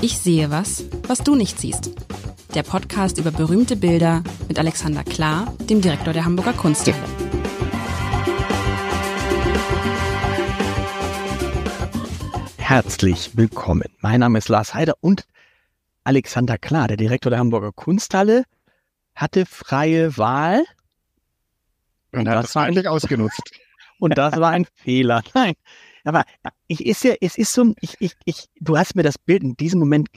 Ich sehe was, was du nicht siehst. Der Podcast über berühmte Bilder mit Alexander Klar, dem Direktor der Hamburger Kunsthalle. Herzlich willkommen. Mein Name ist Lars Heider und Alexander Klar, der Direktor der Hamburger Kunsthalle, hatte freie Wahl. Und hat das, das eigentlich ausgenutzt. Und das war ein Fehler. Nein, aber ich ist ja, es ist so, ich, ich, ich, du hast mir das Bild in diesem Moment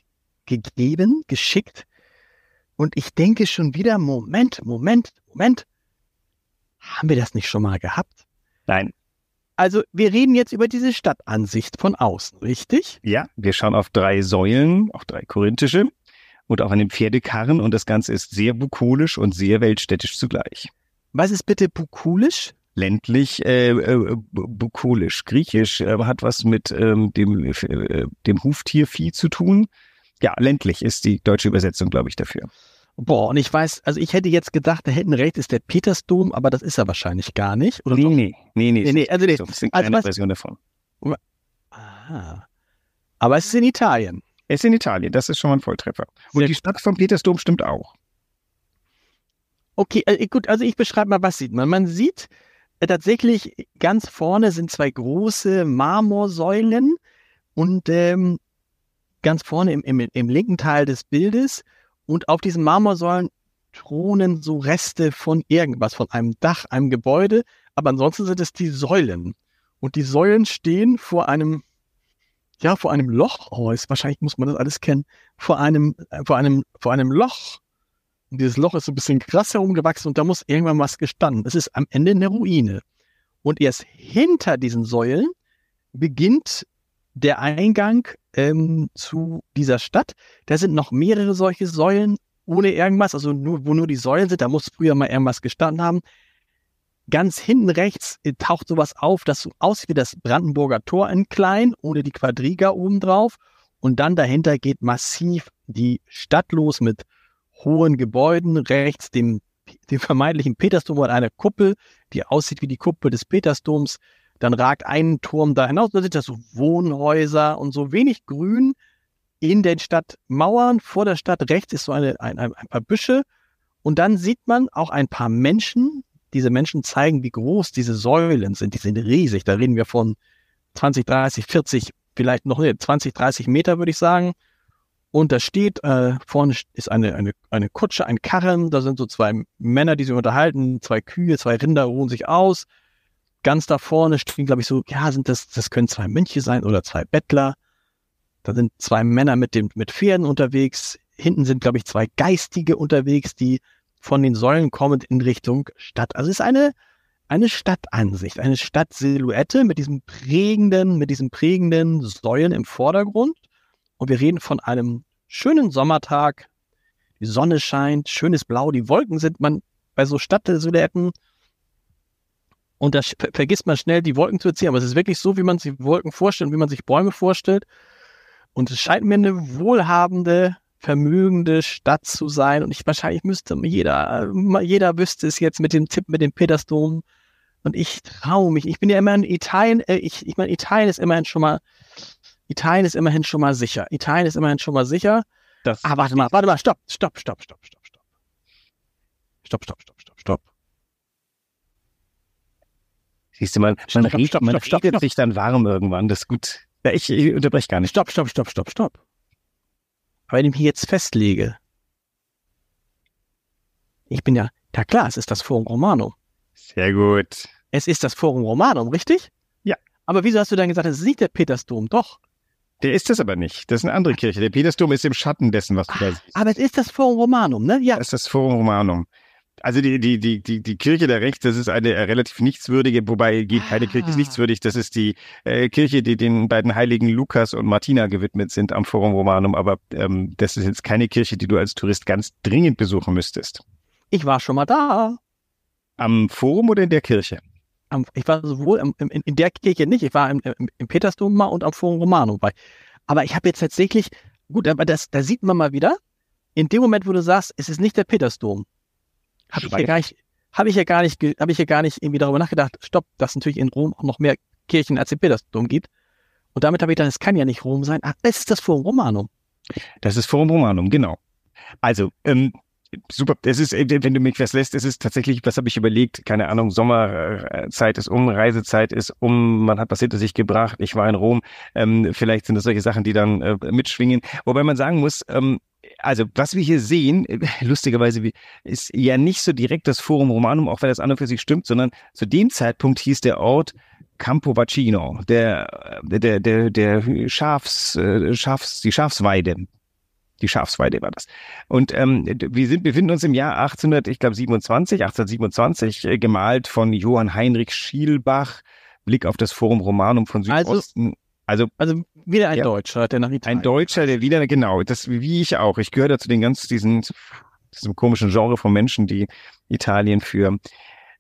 gegeben, geschickt. Und ich denke schon wieder, Moment, Moment, Moment. Haben wir das nicht schon mal gehabt? Nein. Also wir reden jetzt über diese Stadtansicht von außen, richtig? Ja, wir schauen auf drei Säulen, auf drei korinthische und auf einen Pferdekarren und das Ganze ist sehr bukolisch und sehr weltstädtisch zugleich. Was ist bitte bukolisch? Ländlich äh, äh, bukolisch. Griechisch äh, hat was mit ähm, dem, äh, dem Huftiervieh zu tun. Ja, ländlich ist die deutsche Übersetzung, glaube ich, dafür. Boah, und ich weiß, also ich hätte jetzt gedacht, da hätten recht ist der Petersdom, aber das ist er wahrscheinlich gar nicht. Oder nee, nee, nee, nee, nee, nee, also nee. Das ist eine kleine also Version davon. Aha. Aber es ist in Italien. Es ist in Italien, das ist schon mal ein Volltreffer. Und Sehr die Stadt vom Petersdom stimmt auch. Okay, äh, gut, also ich beschreibe mal, was sieht man. Man sieht tatsächlich ganz vorne sind zwei große Marmorsäulen und ähm, ganz vorne im, im, im linken Teil des Bildes und auf diesen Marmorsäulen thronen so Reste von irgendwas, von einem Dach, einem Gebäude, aber ansonsten sind es die Säulen. Und die Säulen stehen vor einem, ja, vor einem Loch, oh, ist, wahrscheinlich muss man das alles kennen, vor einem, äh, vor einem, vor einem Loch und dieses Loch ist so ein bisschen krass herumgewachsen und da muss irgendwann was gestanden. Es ist am Ende eine Ruine. Und erst hinter diesen Säulen beginnt der Eingang ähm, zu dieser Stadt. Da sind noch mehrere solche Säulen ohne irgendwas, also nur, wo nur die Säulen sind. Da muss früher mal irgendwas gestanden haben. Ganz hinten rechts äh, taucht sowas auf, das so aussieht wie das Brandenburger Tor in klein, ohne die Quadriga oben drauf. Und dann dahinter geht massiv die Stadt los mit hohen Gebäuden, rechts dem, dem vermeintlichen Petersdom und einer Kuppel, die aussieht wie die Kuppel des Petersdoms. Dann ragt ein Turm da hinaus, da sind das so Wohnhäuser und so wenig Grün in den Stadtmauern. Vor der Stadt rechts ist so eine, ein, ein, paar Büsche. Und dann sieht man auch ein paar Menschen. Diese Menschen zeigen, wie groß diese Säulen sind. Die sind riesig. Da reden wir von 20, 30, 40, vielleicht noch nicht, 20, 30 Meter, würde ich sagen. Und da steht, äh, vorne ist eine, eine, eine Kutsche, ein Karren, da sind so zwei Männer, die sich unterhalten, zwei Kühe, zwei Rinder ruhen sich aus. Ganz da vorne stehen, glaube ich, so, ja, sind das, das können zwei Mönche sein oder zwei Bettler. Da sind zwei Männer mit dem, mit Pferden unterwegs. Hinten sind, glaube ich, zwei Geistige unterwegs, die von den Säulen kommend in Richtung Stadt. Also es ist eine, eine Stadtansicht, eine Stadtsilhouette mit diesem prägenden, mit diesen prägenden Säulen im Vordergrund. Und wir reden von einem schönen Sommertag. Die Sonne scheint, schönes Blau, die Wolken sind man bei so Stadtsilhouetten. Und da vergisst man schnell, die Wolken zu erziehen. Aber es ist wirklich so, wie man sich Wolken vorstellt und wie man sich Bäume vorstellt. Und es scheint mir eine wohlhabende, vermögende Stadt zu sein. Und ich wahrscheinlich müsste jeder, jeder wüsste es jetzt mit dem Tipp mit dem Petersdom. Und ich traue mich. Ich bin ja immer in Italien, äh, ich, ich meine, Italien ist immerhin schon mal Italien ist immerhin schon mal sicher. Italien ist immerhin schon mal sicher. Das ah, warte mal, warte mal, stopp, stopp, stopp, stopp, stopp, stopp. Stopp, stopp, stopp, stopp, stopp. Siehst du, man, man, stopp, riecht, stopp, man stopp, stopp, sich dann warm irgendwann. Das ist gut. Ja, ich, ich unterbreche gar nicht. Stopp, stopp, stopp, stopp, stopp. Aber wenn ich mich jetzt festlege, ich bin ja, ja klar, es ist das Forum Romanum. Sehr gut. Es ist das Forum Romanum, richtig? Ja. Aber wieso hast du dann gesagt, es ist nicht der Petersdom? Doch. Der ist das aber nicht. Das ist eine andere Kirche. Der Petersdom ist im Schatten dessen, was du da siehst. Aber es ist das Forum Romanum, ne? Ja. Das ist das Forum Romanum. Also die, die, die, die, die Kirche da rechts, das ist eine relativ nichtswürdige, wobei keine Kirche ist ah. nichtswürdig. Das ist die äh, Kirche, die den beiden Heiligen Lukas und Martina gewidmet sind am Forum Romanum. Aber ähm, das ist jetzt keine Kirche, die du als Tourist ganz dringend besuchen müsstest. Ich war schon mal da. Am Forum oder in der Kirche? Ich war sowohl im, in, in, der Kirche nicht, ich war im, im, im Petersdom mal und am Forum Romanum bei. Aber ich habe jetzt tatsächlich, gut, aber das, da sieht man mal wieder, in dem Moment, wo du sagst, es ist nicht der Petersdom, habe ich ja gar nicht, habe ich ja gar nicht, habe ich ja gar nicht irgendwie darüber nachgedacht, stopp, dass natürlich in Rom auch noch mehr Kirchen als im Petersdom gibt. Und damit habe ich gedacht, es kann ja nicht Rom sein. Ach, es ist das Forum Romanum. Das ist Forum Romanum, genau. Also, ähm, super. Es ist, wenn du mich was lässt, es ist tatsächlich, was habe ich überlegt? Keine Ahnung, Sommerzeit ist um, Reisezeit ist um, man hat was hinter sich gebracht. Ich war in Rom. Ähm, vielleicht sind das solche Sachen, die dann äh, mitschwingen. Wobei man sagen muss, ähm, also was wir hier sehen, lustigerweise ist ja nicht so direkt das Forum Romanum, auch wenn das an und für sich stimmt, sondern zu dem Zeitpunkt hieß der Ort Campo Vaccino, der, der, der, der Schafs, äh, Schafs, die Schafsweide. Die Schafsweide war das. Und ähm, wir sind, befinden uns im Jahr 1800, ich glaube 27, 1827, äh, gemalt von Johann Heinrich Schielbach. Blick auf das Forum Romanum von Also- Südosten. Also, Also wieder ein Ja. Deutscher, der nach Italien. ein Deutscher, der wieder, genau, das wie ich auch. Ich gehöre da zu den ganz, diesen, diesem komischen Genre von Menschen, die Italien für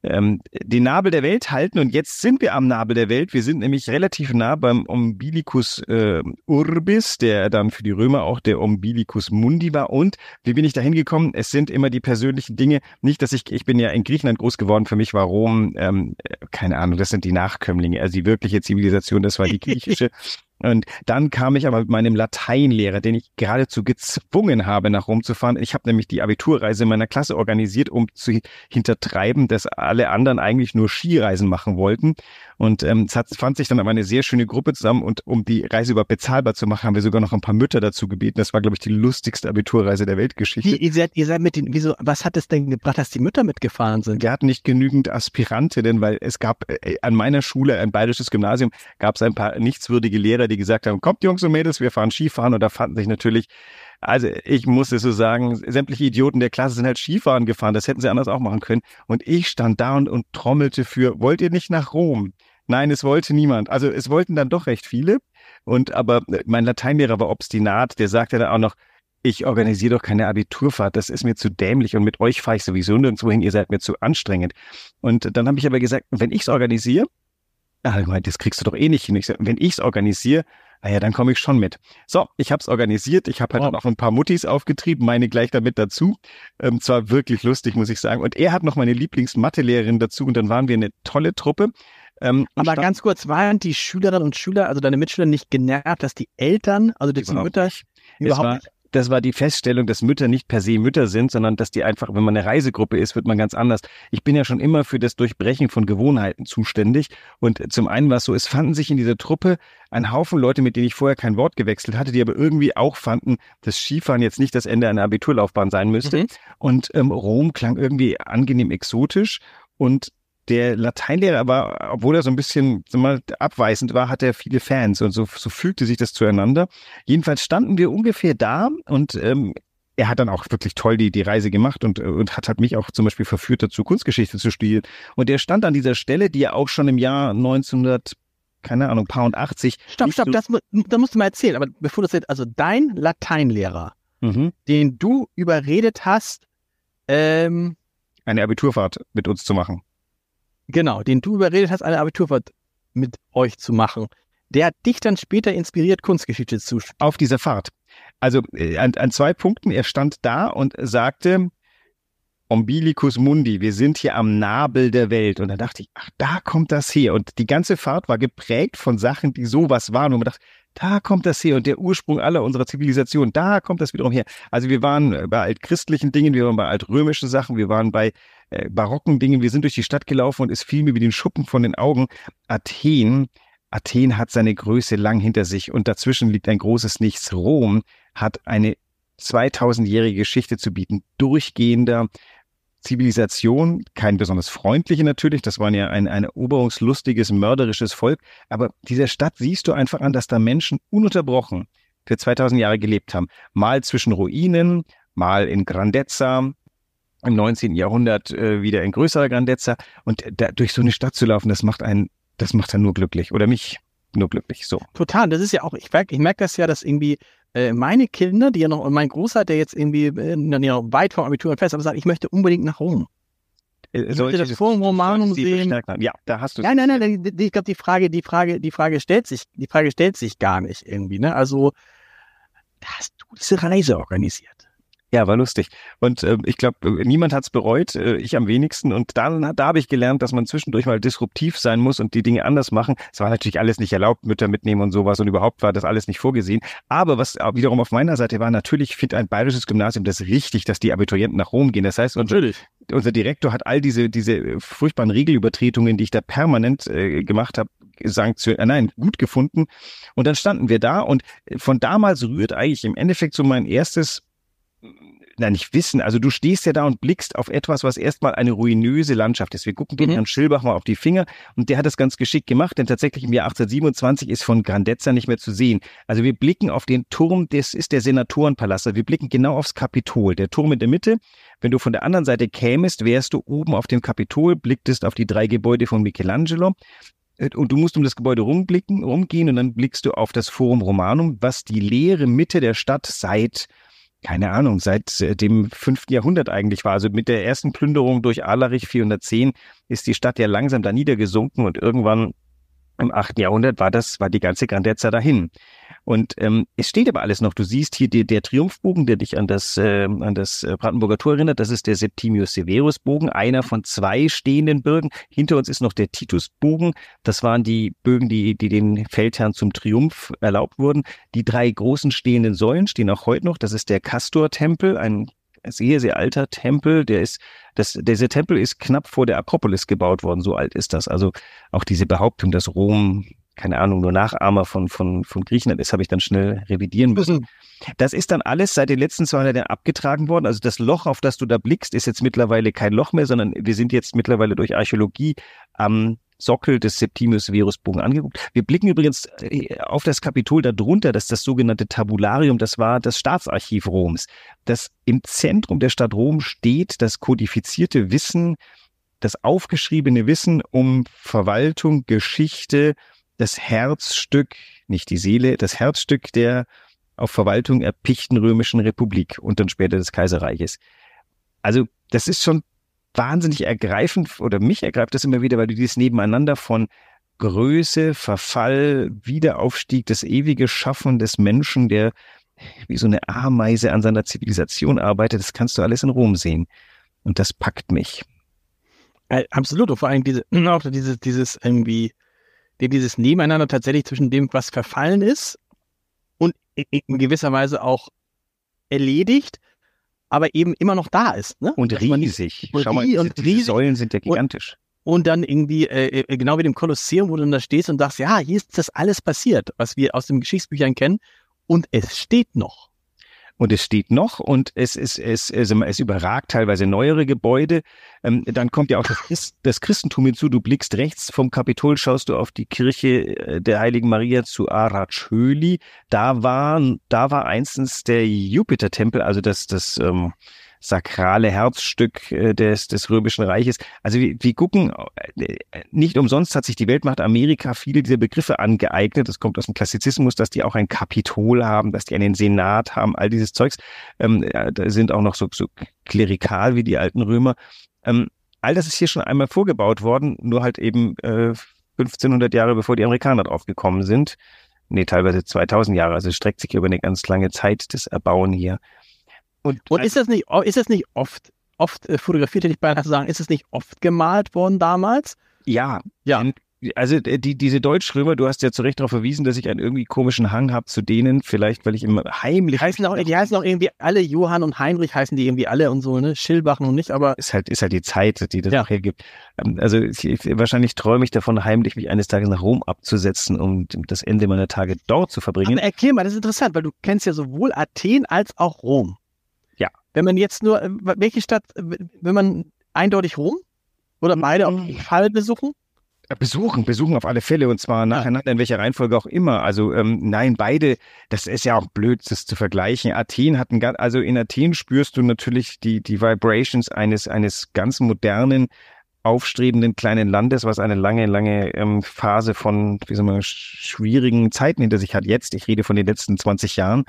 ähm, den Nabel der Welt halten. Und jetzt sind wir am Nabel der Welt. Wir sind nämlich relativ nah beim Umbilicus äh, Urbis, der dann für die Römer auch der Umbilicus Mundi war. Und wie bin ich da hingekommen? Es sind immer die persönlichen Dinge. Nicht, dass ich, ich bin ja in Griechenland groß geworden. Für mich war Rom, ähm, äh, keine Ahnung, das sind die Nachkömmlinge. Also die wirkliche Zivilisation, das war die griechische. Und dann kam ich aber mit meinem Lateinlehrer, den ich geradezu gezwungen habe, nach Rom zu fahren. Ich habe nämlich die Abiturreise meiner Klasse organisiert, um zu hintertreiben, dass alle anderen eigentlich nur Skireisen machen wollten. Und ähm, es hat, fand sich dann aber eine sehr schöne Gruppe zusammen und um die Reise überhaupt bezahlbar zu machen, haben wir sogar noch ein paar Mütter dazu gebeten. Das war, glaube ich, die lustigste Abiturreise der Weltgeschichte. Wie, ihr seid, ihr seid mit den, wieso, was hat es denn gebracht, dass die Mütter mitgefahren sind? Wir hatten nicht genügend Aspirantinnen, weil es gab äh, an meiner Schule, ein bayerisches Gymnasium, gab es ein paar nichtswürdige Lehrer, die gesagt haben, kommt Jungs und Mädels, wir fahren Skifahren. Und da fanden sich natürlich, also ich muss es so sagen, sämtliche Idioten der Klasse sind halt Skifahren gefahren. Das hätten sie anders auch machen können. Und ich stand da und, und trommelte für, wollt ihr nicht nach Rom? Nein, es wollte niemand. Also es wollten dann doch recht viele. Und aber mein Lateinlehrer war obstinat, der sagte dann auch noch, ich organisiere doch keine Abiturfahrt, das ist mir zu dämlich und mit euch fahre ich sowieso nirgendwo hin, ihr seid mir zu anstrengend. Und dann habe ich aber gesagt, wenn ich es organisiere, ah, das kriegst du doch eh nicht hin. Ich sag, wenn ich es organisiere, naja, dann komme ich schon mit. So, ich habe es organisiert, ich habe halt Wow. noch ein paar Muttis aufgetrieben, meine gleich damit dazu. Ähm, zwar wirklich lustig, muss ich sagen. Und er hat noch meine Lieblingsmathelehrerin dazu und dann waren wir eine tolle Truppe. Ähm, Aber ganz kurz, waren die Schülerinnen und Schüler, also deine Mitschüler, nicht genervt, dass die Eltern, also die Überhaupt Mütter, es überhaupt war, nicht? das war die Feststellung, dass Mütter nicht per se Mütter sind, sondern dass die einfach, wenn man eine Reisegruppe ist, wird man ganz anders. Ich bin ja schon immer für das Durchbrechen von Gewohnheiten zuständig. Und zum einen war es so, es fanden sich in dieser Truppe ein Haufen Leute, mit denen ich vorher kein Wort gewechselt hatte, die aber irgendwie auch fanden, dass Skifahren jetzt nicht das Ende einer Abiturlaufbahn sein müsste. Mhm. Und ähm, Rom klang irgendwie angenehm exotisch. Und der Lateinlehrer war, obwohl er so ein bisschen mal, abweisend war, hatte er viele Fans und so, so fügte sich das zueinander. Jedenfalls standen wir ungefähr da und ähm, er hat dann auch wirklich toll die, die Reise gemacht und, und hat, hat mich auch zum Beispiel verführt dazu, Kunstgeschichte zu studieren. Und er stand an dieser Stelle, die er auch schon im Jahr 1900, keine Ahnung, paar und 80. Stopp, stopp, so- das, mu- da musst du mal erzählen. Aber bevor du das jetzt, also dein Lateinlehrer, Mhm. den du überredet hast, ähm, Eine Abiturfahrt mit uns zu machen. Genau, den du überredet hast, eine Abiturfahrt mit euch zu machen, der hat dich dann später inspiriert, Kunstgeschichte zu studieren. auf dieser Fahrt. Also äh, an, an zwei Punkten. Er stand da und sagte, Umbilicus Mundi, wir sind hier am Nabel der Welt. Und da dachte ich, ach, da kommt das her. Und die ganze Fahrt war geprägt von Sachen, die sowas waren. Und man dachte, da kommt das her. Und der Ursprung aller unserer Zivilisation, da kommt das wiederum her. Also wir waren äh, bei altchristlichen Dingen, wir waren bei altrömischen Sachen, wir waren bei äh, barocken Dingen. Wir sind durch die Stadt gelaufen und es fiel mir wie den Schuppen von den Augen. Athen, Athen hat seine Größe lang hinter sich und dazwischen liegt ein großes Nichts. Rom hat eine 2000-jährige Geschichte zu bieten, durchgehender Zivilisation, kein besonders freundliche natürlich, das waren ja ein, ein eroberungslustiges, mörderisches Volk, aber dieser Stadt siehst du einfach an, dass da Menschen ununterbrochen für 2000 Jahre gelebt haben. Mal zwischen Ruinen, mal in Grandezza, im 19. Jahrhundert äh, wieder in größerer Grandezza und da, durch so eine Stadt zu laufen, das macht einen, das macht dann nur glücklich oder mich nur glücklich, so. Total, das ist ja auch, ich merke ich merk das ja, dass irgendwie äh, meine Kinder, die ja noch, und mein Großer, der jetzt irgendwie äh, ja noch weit vom Abitur entfernt ist, aber sagt, ich möchte unbedingt nach Rom. Äh, möchte das Forum Romanum sehen. Ja, da hast du Nein, nein, nein, ich glaube, die Frage, die Frage, die Frage stellt sich, die Frage stellt sich gar nicht irgendwie, ne? Also, da hast du diese Reise organisiert. Ja, war lustig. Und äh, ich glaube, niemand hat es bereut, äh, ich am wenigsten. Und dann, da habe ich gelernt, dass man zwischendurch mal disruptiv sein muss und die Dinge anders machen. Es war natürlich alles nicht erlaubt, Mütter mitnehmen und sowas und überhaupt war das alles nicht vorgesehen. Aber was wiederum auf meiner Seite war, natürlich finde ein bayerisches Gymnasium das richtig, dass die Abiturienten nach Rom gehen. Das heißt, unser, unser Direktor hat all diese, diese furchtbaren Regelübertretungen, die ich da permanent äh, gemacht habe, äh, nein, gut gefunden. Und dann standen wir da und von damals rührt eigentlich im Endeffekt so mein erstes nein, nicht wissen. Also du stehst ja da und blickst auf etwas, was erstmal eine ruinöse Landschaft ist. Wir gucken den mhm. Herrn Schilbach mal auf die Finger und der hat das ganz geschickt gemacht, denn tatsächlich im Jahr 1827 ist von Grandezza nicht mehr zu sehen. Also wir blicken auf den Turm, das ist der Senatorenpalast. Also wir blicken genau aufs Kapitol. Der Turm in der Mitte. Wenn du von der anderen Seite kämest, wärst du oben auf dem Kapitol, blicktest auf die drei Gebäude von Michelangelo und du musst um das Gebäude rumblicken, rumgehen und dann blickst du auf das Forum Romanum, was die leere Mitte der Stadt seit keine Ahnung, seit äh, dem fünften Jahrhundert eigentlich war. Also mit der ersten Plünderung durch Alarich 410 ist die Stadt ja langsam da niedergesunken und irgendwann im achten Jahrhundert war das, war die ganze Grandezza dahin. Und ähm, es steht aber alles noch. Du siehst hier die, der Triumphbogen, der dich an das, äh, an das äh, Brandenburger Tor erinnert. Das ist der Septimius Severus Bogen, einer von zwei stehenden Bögen. Hinter uns ist noch der Titus Bogen. Das waren die Bögen, die, die den Feldherren zum Triumph erlaubt wurden. Die drei großen stehenden Säulen stehen auch heute noch. Das ist der Castor-Tempel, ein sehr, sehr alter Tempel. Der ist, das, dieser Tempel ist knapp vor der Akropolis gebaut worden. So alt ist das. Also auch diese Behauptung, dass Rom keine Ahnung, nur Nachahmer von, von, von Griechenland ist, habe ich dann schnell revidieren müssen. Das ist dann alles seit den letzten 200 Jahren abgetragen worden. Also das Loch, auf das du da blickst, ist jetzt mittlerweile kein Loch mehr, sondern wir sind jetzt mittlerweile durch Archäologie am Sockel des Septimius Verus Bogen angeguckt. Wir blicken übrigens äh, auf das Kapitol darunter, das ist das sogenannte Tabularium, das war das Staatsarchiv Roms. Das im Zentrum der Stadt Rom steht das kodifizierte Wissen, das aufgeschriebene Wissen um Verwaltung, Geschichte, das Herzstück, nicht die Seele, das Herzstück der auf Verwaltung erpichten römischen Republik und dann später des Kaiserreiches. Also das ist schon wahnsinnig ergreifend oder mich ergreift das immer wieder, weil du dieses Nebeneinander von Größe, Verfall, Wiederaufstieg, das ewige Schaffen des Menschen, der wie so eine Ameise an seiner Zivilisation arbeitet, das kannst du alles in Rom sehen. Und das packt mich. Äh, absolut. Und vor allem diese, auch dieses, dieses irgendwie dieses Nebeneinander tatsächlich zwischen dem, was verfallen ist und in gewisser Weise auch erledigt, aber eben immer noch da ist. Ne? Und riesig. Schau mal, und diese riesig. Säulen sind ja gigantisch. Und, und dann irgendwie, äh, äh, genau wie dem Kolosseum, wo du dann da stehst und sagst, ja, hier ist das alles passiert, was wir aus den Geschichtsbüchern kennen. Und es steht noch und es steht noch und es, es, es, es, es überragt teilweise neuere Gebäude. Ähm, dann kommt ja auch das, das Christentum hinzu. Du blickst rechts vom Kapitol, schaust du auf die Kirche äh, der Heiligen Maria zu Arachöli. Da war, da war einstens der Jupiter-Tempel, also das, das, ähm, sakrale Herzstück äh, des, des Römischen Reiches. Also wir, wir gucken, äh, nicht umsonst hat sich die Weltmacht Amerika viele dieser Begriffe angeeignet. Das kommt aus dem Klassizismus, dass die auch ein Kapitol haben, dass die einen Senat haben, all dieses Zeugs. Ähm, da sind auch noch so, so klerikal wie die alten Römer. Ähm, all das ist hier schon einmal vorgebaut worden, nur halt eben äh, 1500 Jahre bevor die Amerikaner drauf gekommen sind. Nee, teilweise 2000 Jahre. Also es streckt sich über eine ganz lange Zeit, das Erbauen hier. Und, und ist das nicht, ist das nicht oft, oft äh, fotografiert, hätte ich beinahe sagen, ist es nicht oft gemalt worden damals? Ja, ja. Also die, diese Deutschrömer, du hast ja zu Recht darauf verwiesen, dass ich einen irgendwie komischen Hang habe zu denen, vielleicht weil ich immer heimlich. Die heißen auch, die heißen auch irgendwie alle, Johann und Heinrich heißen die irgendwie alle und so, ne? Schilbachen und nicht, aber. Ist halt, ist halt die Zeit, die das ja. hergibt. Ähm, also ich, wahrscheinlich träume ich davon, heimlich mich eines Tages nach Rom abzusetzen, um das Ende meiner Tage dort zu verbringen. Aber erklär mal, das ist interessant, weil du kennst ja sowohl Athen als auch Rom. Wenn man jetzt nur, äh, welche Stadt, äh, wenn man eindeutig Rom oder beide auf jeden Fall besuchen? Besuchen, besuchen auf alle Fälle und zwar nacheinander, in welcher Reihenfolge auch immer. Also ähm, nein, beide, das ist ja auch blöd, das zu vergleichen. Athen hat ein, also in Athen spürst du natürlich die, die Vibrations eines, eines ganz modernen, aufstrebenden kleinen Landes, was eine lange, lange ähm, Phase von, wie soll man, schwierigen Zeiten hinter sich hat. Jetzt, ich rede von den letzten 20 Jahren.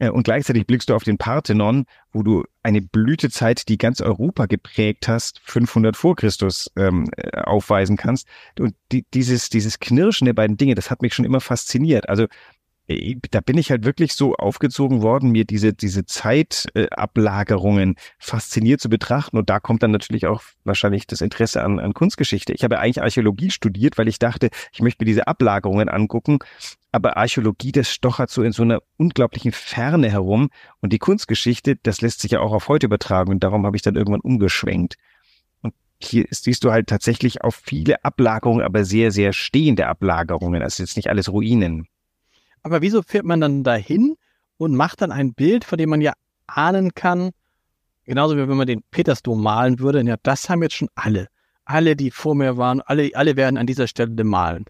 Äh, und gleichzeitig blickst du auf den Parthenon, wo du eine Blütezeit, die ganz Europa geprägt hast, 500 vor Christus ähm, äh, aufweisen kannst. Und die, dieses, dieses Knirschen der beiden Dinge, das hat mich schon immer fasziniert. Also da bin ich halt wirklich so aufgezogen worden, mir diese, diese Zeitablagerungen fasziniert zu betrachten. Und da kommt dann natürlich auch wahrscheinlich das Interesse an, an Kunstgeschichte. Ich habe eigentlich Archäologie studiert, weil ich dachte, ich möchte mir diese Ablagerungen angucken. Aber Archäologie, das stochert so in so einer unglaublichen Ferne herum. Und die Kunstgeschichte, das lässt sich ja auch auf heute übertragen. Und darum habe ich dann irgendwann umgeschwenkt. Und hier siehst du halt tatsächlich auf viele Ablagerungen, aber sehr, sehr stehende Ablagerungen. Ist jetzt nicht alles Ruinen. Aber wieso fährt man dann dahin und macht dann ein Bild, von dem man ja ahnen kann, genauso wie wenn man den Petersdom malen würde, ja, das haben jetzt schon alle. Alle, die vor mir waren, alle, alle werden an dieser Stelle malen.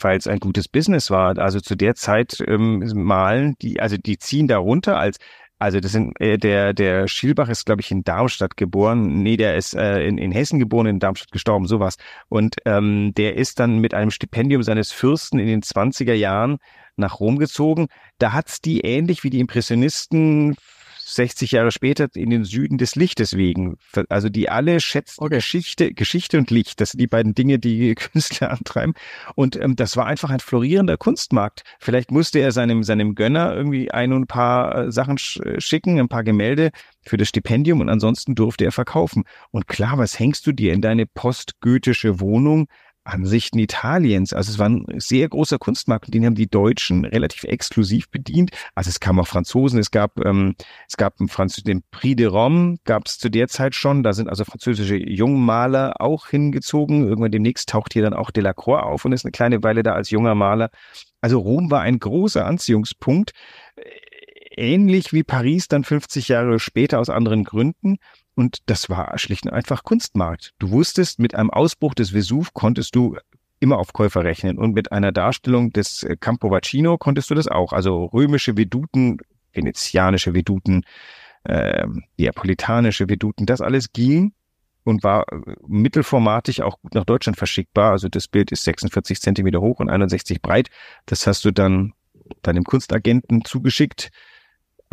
Weil es ein gutes Business war. Also zu der Zeit ähm, malen, die, also die ziehen da runter als also das sind äh, der der Schielbach ist glaube ich in Darmstadt geboren. Nee, der ist äh, in, in Hessen geboren, in Darmstadt gestorben, sowas. Und ähm, der ist dann mit einem Stipendium seines Fürsten in den 20er Jahren nach Rom gezogen. Da hat's die ähnlich wie die Impressionisten 60 Jahre später in den Süden des Lichtes wegen. Also die alle schätzen okay. Geschichte, Geschichte und Licht. Das sind die beiden Dinge, die Künstler antreiben. Und ähm, das war einfach ein florierender Kunstmarkt. Vielleicht musste er seinem, seinem Gönner irgendwie ein und ein paar äh, Sachen sch schicken, ein paar Gemälde für das Stipendium und ansonsten durfte er verkaufen. Und klar, was hängst du dir in deine postgoethische Wohnung? Ansichten Italiens. Also es war ein sehr großer Kunstmarkt den haben die Deutschen relativ exklusiv bedient. Also es kamen auch Franzosen, es gab ähm, es gab einen Franz den Prix de Rome gab es zu der Zeit schon. Da sind also französische Jungmaler auch hingezogen. Irgendwann demnächst taucht hier dann auch Delacroix auf und ist eine kleine Weile da als junger Maler. Also Rom war ein großer Anziehungspunkt ähnlich wie Paris dann 50 Jahre später aus anderen Gründen. Und das war schlicht und einfach Kunstmarkt. Du wusstest, mit einem Ausbruch des Vesuv konntest du immer auf Käufer rechnen. Und mit einer Darstellung des äh, Campo Vaccino konntest du das auch. Also römische Veduten, venezianische Veduten, äh, neapolitanische Veduten, das alles ging und war äh, mittelformatig auch gut nach Deutschland verschickbar. Also das Bild ist 46 Zentimeter hoch und 61 breit. Das hast du dann deinem Kunstagenten zugeschickt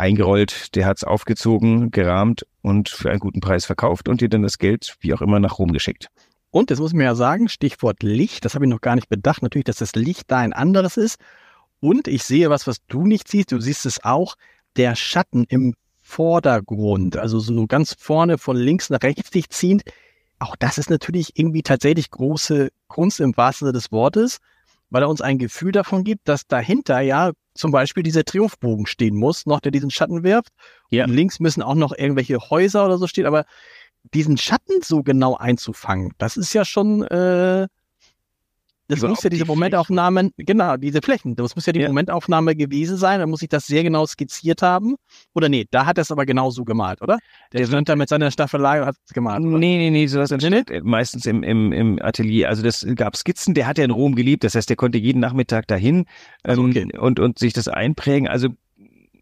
eingerollt, der hat's aufgezogen, gerahmt und für einen guten Preis verkauft und dir dann das Geld wie auch immer nach Rom geschickt. Und das muss man ja sagen, Stichwort Licht, das habe ich noch gar nicht bedacht, natürlich, dass das Licht da ein anderes ist. Und ich sehe was, was du nicht siehst, du siehst es auch, der Schatten im Vordergrund, also so ganz vorne von links nach rechts dich ziehend. Auch das ist natürlich irgendwie tatsächlich große Kunst im wahrsten Sinne des Wortes, weil er uns ein Gefühl davon gibt, dass dahinter ja zum Beispiel dieser Triumphbogen stehen muss, noch der diesen Schatten wirft. Ja. Und links müssen auch noch irgendwelche Häuser oder so stehen, aber diesen Schatten so genau einzufangen, das ist ja schon äh, das Überhaupt muss ja diese die Momentaufnahmen, genau, diese Flächen, das muss ja die ja. Momentaufnahme gewesen sein, da muss ich das sehr genau skizziert haben. Oder nee, da hat er es aber genau so gemalt, oder? Der, stand da mit seiner Staffelei und hat es gemalt. Oder? Nee, nee, nee, sowas entsteht nee, nee. meistens im, im, im Atelier. Also das gab Skizzen, der hat ja in Rom geliebt, das heißt, der konnte jeden Nachmittag dahin ähm, okay. und, und sich das einprägen. Also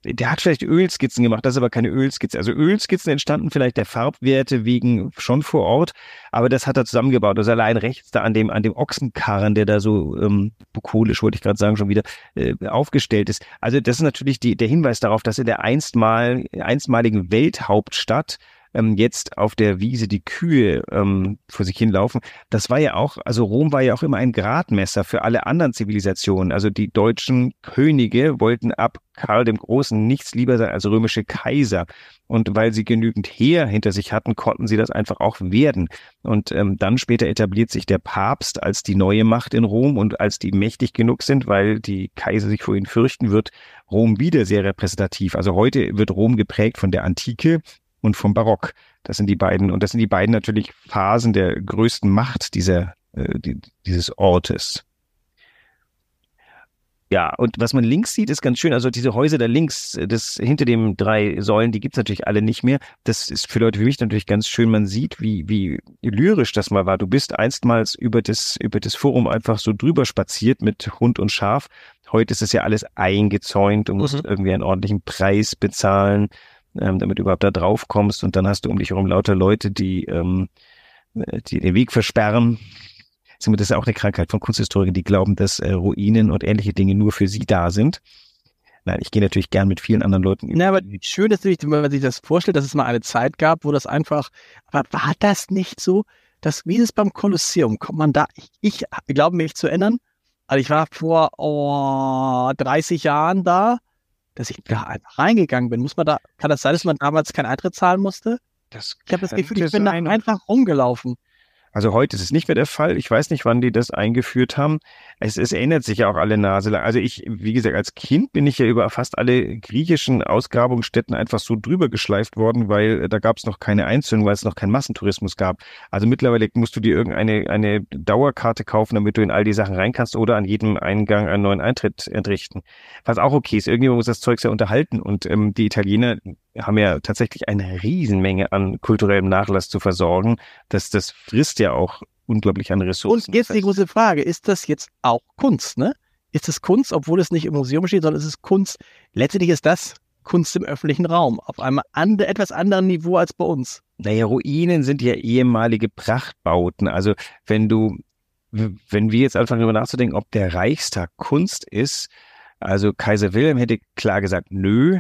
der hat vielleicht Ölskizzen gemacht, das ist aber keine Ölskizze. Also Ölskizzen entstanden vielleicht der Farbwerte wegen schon vor Ort, aber das hat er zusammengebaut. Also allein rechts da an dem, an dem Ochsenkarren, der da so ähm, bukolisch, wollte ich gerade sagen, schon wieder äh, aufgestellt ist. Also das ist natürlich die, der Hinweis darauf, dass in der einstmal, einstmaligen Welthauptstadt ähm, jetzt auf der Wiese die Kühe ähm, vor sich hinlaufen. Das war ja auch, also Rom war ja auch immer ein Gradmesser für alle anderen Zivilisationen. Also die deutschen Könige wollten ab Karl dem Großen nichts lieber sein als römische Kaiser. Und weil sie genügend Heer hinter sich hatten, konnten sie das einfach auch werden. Und ähm, dann später etabliert sich der Papst als die neue Macht in Rom und als die mächtig genug sind, weil die Kaiser sich vor ihnen fürchten, wird Rom wieder sehr repräsentativ. Also heute wird Rom geprägt von der Antike und vom Barock. Das sind die beiden, und das sind die beiden natürlich Phasen der größten Macht dieser, äh, die, dieses Ortes. Ja, und was man links sieht, ist ganz schön. Also diese Häuser da links, das hinter dem drei Säulen, die gibt's natürlich alle nicht mehr. Das ist für Leute wie mich natürlich ganz schön. Man sieht, wie, wie lyrisch das mal war. Du bist einstmals über das, über das Forum einfach so drüber spaziert mit Hund und Schaf. Heute ist es ja alles eingezäunt. Du musst mhm. irgendwie einen ordentlichen Preis bezahlen ähm, damit du überhaupt da drauf kommst. Und dann hast du um dich herum lauter Leute, die, ähm, die den Weg versperren. Das ist ja auch eine Krankheit von Kunsthistorikern, die glauben, dass äh, Ruinen und ähnliche Dinge nur für sie da sind. Nein, ich gehe natürlich gern mit vielen anderen Leuten. Na, aber schön ist natürlich, wenn man sich das vorstellt, dass es mal eine Zeit gab, wo das einfach, aber war das nicht so, dass, wie ist es beim Kolosseum, kommt man da, ich, ich glaube mich zu erinnern, Also ich war vor oh, 30 Jahren da, dass ich da einfach reingegangen bin. Muss man da, kann das sein, dass man damals keinen Eintritt zahlen musste? Das Ich habe das Gefühl, ich bin da einfach rumgelaufen. Also heute ist es nicht mehr der Fall. Ich weiß nicht, wann die das eingeführt haben. Es, es ändert sich ja auch alle Nase. Also ich, wie gesagt, als Kind bin ich ja über fast alle griechischen Ausgrabungsstätten einfach so drüber geschleift worden, weil äh, da gab es noch keine Einzelnen, weil es noch keinen Massentourismus gab. Also mittlerweile musst du dir irgendeine eine Dauerkarte kaufen, damit du in all die Sachen rein kannst oder an jedem Eingang einen neuen Eintritt entrichten. Was auch okay ist. Irgendjemand muss das Zeug ja unterhalten und ähm, die Italiener haben ja tatsächlich eine Riesenmenge an kulturellem Nachlass zu versorgen. Das, das frisst ja auch unglaublich an Ressourcen. Und jetzt die große Frage, ist das jetzt auch Kunst, ne? Ist es Kunst, obwohl es nicht im Museum steht, sondern ist es Kunst? Letztendlich ist das Kunst im öffentlichen Raum, auf einem ande, etwas anderen Niveau als bei uns. Naja, Ruinen sind ja ehemalige Prachtbauten. Also wenn du, wenn wir jetzt anfangen darüber nachzudenken, ob der Reichstag Kunst ist, also Kaiser Wilhelm hätte klar gesagt, nö.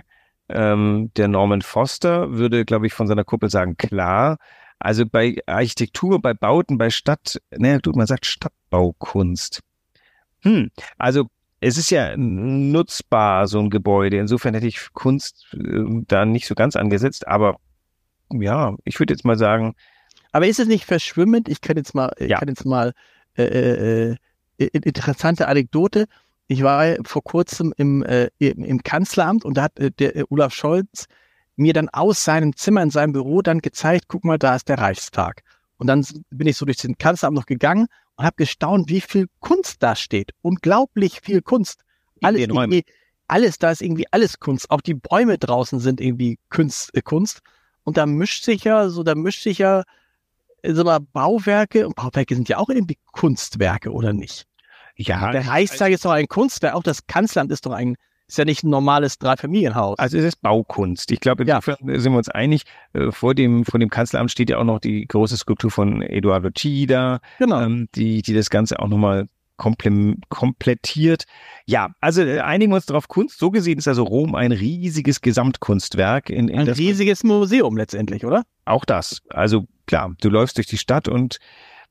Ähm, der Norman Foster würde, glaube ich, von seiner Kuppel sagen, klar. Also bei Architektur, bei Bauten, bei Stadt, naja, gut, man sagt Stadtbaukunst. Hm, also es ist ja nutzbar, so ein Gebäude. Insofern hätte ich Kunst äh, da nicht so ganz angesetzt, aber ja, ich würde jetzt mal sagen, Aber ist es nicht verschwimmend? Ich kann jetzt mal, ich Ja. kann jetzt mal äh, äh, äh, interessante Anekdote. Ich war vor kurzem im, äh, im, Kanzleramt und da hat äh, der äh, Olaf Scholz mir dann aus seinem Zimmer in seinem Büro dann gezeigt, guck mal, da ist der Reichstag. Und dann bin ich so durch den Kanzleramt noch gegangen und habe gestaunt, wie viel Kunst da steht. Unglaublich viel Kunst. Alles, alles, da ist irgendwie alles Kunst. Auch die Bäume draußen sind irgendwie Kunst. Äh, Kunst. Und da mischt sich ja, so da mischt sich ja äh, sag mal, Bauwerke, und Bauwerke sind ja auch irgendwie Kunstwerke, oder nicht? Ja, Der Reichstag ist doch ein Kunstwerk, auch das Kanzleramt ist doch ein, ist ja nicht ein normales Dreifamilienhaus. Also es ist Baukunst. Ich glaube, Ja. insofern sind wir uns einig. Äh, Vor dem, vor dem Kanzleramt steht ja auch noch die große Skulptur von Eduardo Chida, genau. ähm, die, die das Ganze auch nochmal komplettiert. Ja, also äh, einigen wir uns darauf, Kunst. So gesehen ist also Rom ein riesiges Gesamtkunstwerk. In, in ein riesiges Museum letztendlich, oder? Auch das. Also klar, du läufst durch die Stadt und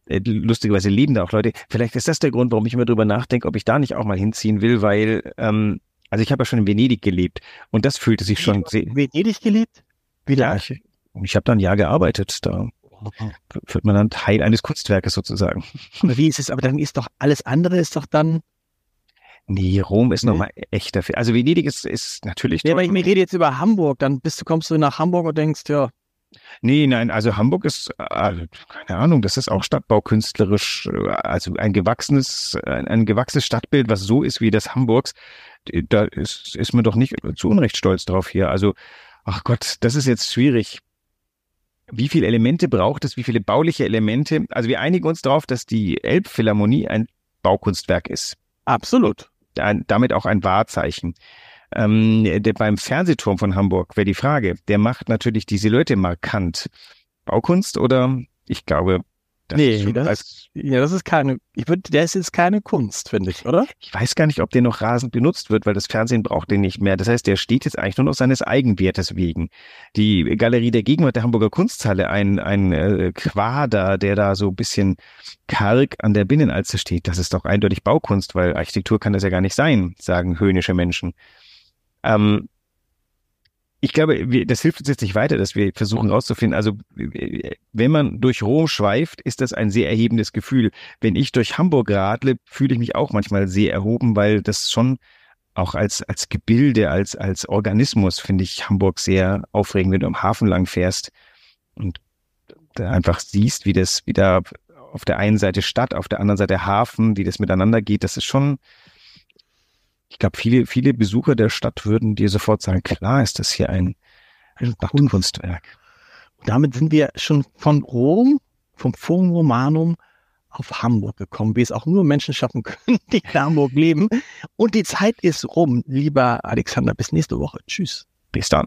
lustigerweise leben da auch Leute. Vielleicht ist das der Grund, warum ich immer drüber nachdenke, ob ich da nicht auch mal hinziehen will, weil, ähm, also ich habe ja schon in Venedig gelebt und das fühlte sich schon sehr. Venedig gelebt? Wie Ja, lange? ich, ich habe da ein Jahr gearbeitet. Da wird man dann Teil eines Kunstwerkes sozusagen. Aber Wie ist es? Aber dann ist doch alles andere ist doch dann. Nee, Rom ist Nee. nochmal echter. Also Venedig ist, ist natürlich Ja, toll. aber ich rede jetzt über Hamburg. Dann bist du, kommst du nach Hamburg und denkst, ja, Nee, nein, also Hamburg ist, also, keine Ahnung, das ist auch stadtbaukünstlerisch, also ein gewachsenes, ein, ein gewachsenes Stadtbild, was so ist wie das Hamburgs. Da ist, ist man doch nicht zu Unrecht stolz drauf hier. Also, ach Gott, das ist jetzt schwierig. Wie viele Elemente braucht es? Wie viele bauliche Elemente? Also wir einigen uns darauf, dass die Elbphilharmonie ein Baukunstwerk ist. absolut. Ein, damit auch ein Wahrzeichen. Ähm, der, beim Fernsehturm von Hamburg wäre die Frage, der macht natürlich die Silhouette markant. Baukunst oder ich glaube, das ist Nee, schon, das, als, ja, das ist keine, ich würde, der ist jetzt keine Kunst, finde ich, oder? ich weiß gar nicht, ob der noch rasend benutzt wird, weil das Fernsehen braucht den nicht mehr. Das heißt, der steht jetzt eigentlich nur noch seines Eigenwertes wegen. Die Galerie der Gegenwart der Hamburger Kunsthalle, ein, ein äh, Quader, der da so ein bisschen karg an der Binnenalster steht, das ist doch eindeutig Baukunst, weil Architektur kann das ja gar nicht sein, sagen höhnische Menschen. Ähm, ich glaube, wir, das hilft uns jetzt nicht weiter, dass wir versuchen herauszufinden. Also, wenn man durch Rom schweift, ist das ein sehr erhebendes Gefühl. Wenn ich durch Hamburg radle, fühle ich mich auch manchmal sehr erhoben, weil das schon auch als, als Gebilde, als, als Organismus finde ich Hamburg sehr aufregend, wenn du am Hafen lang fährst und da einfach siehst, wie das, wie da auf der einen Seite Stadt, auf der anderen Seite Hafen, wie das miteinander geht. Das ist schon, ich glaube, viele, viele Besucher der Stadt würden dir sofort sagen, klar ist das hier ein, ein Kunstwerk. Und damit sind wir schon von Rom, vom Forum Romanum auf Hamburg gekommen, wie es auch nur Menschen schaffen können, die in Hamburg leben. Und die Zeit ist rum, lieber Alexander. Bis nächste Woche. Tschüss. Bis dann.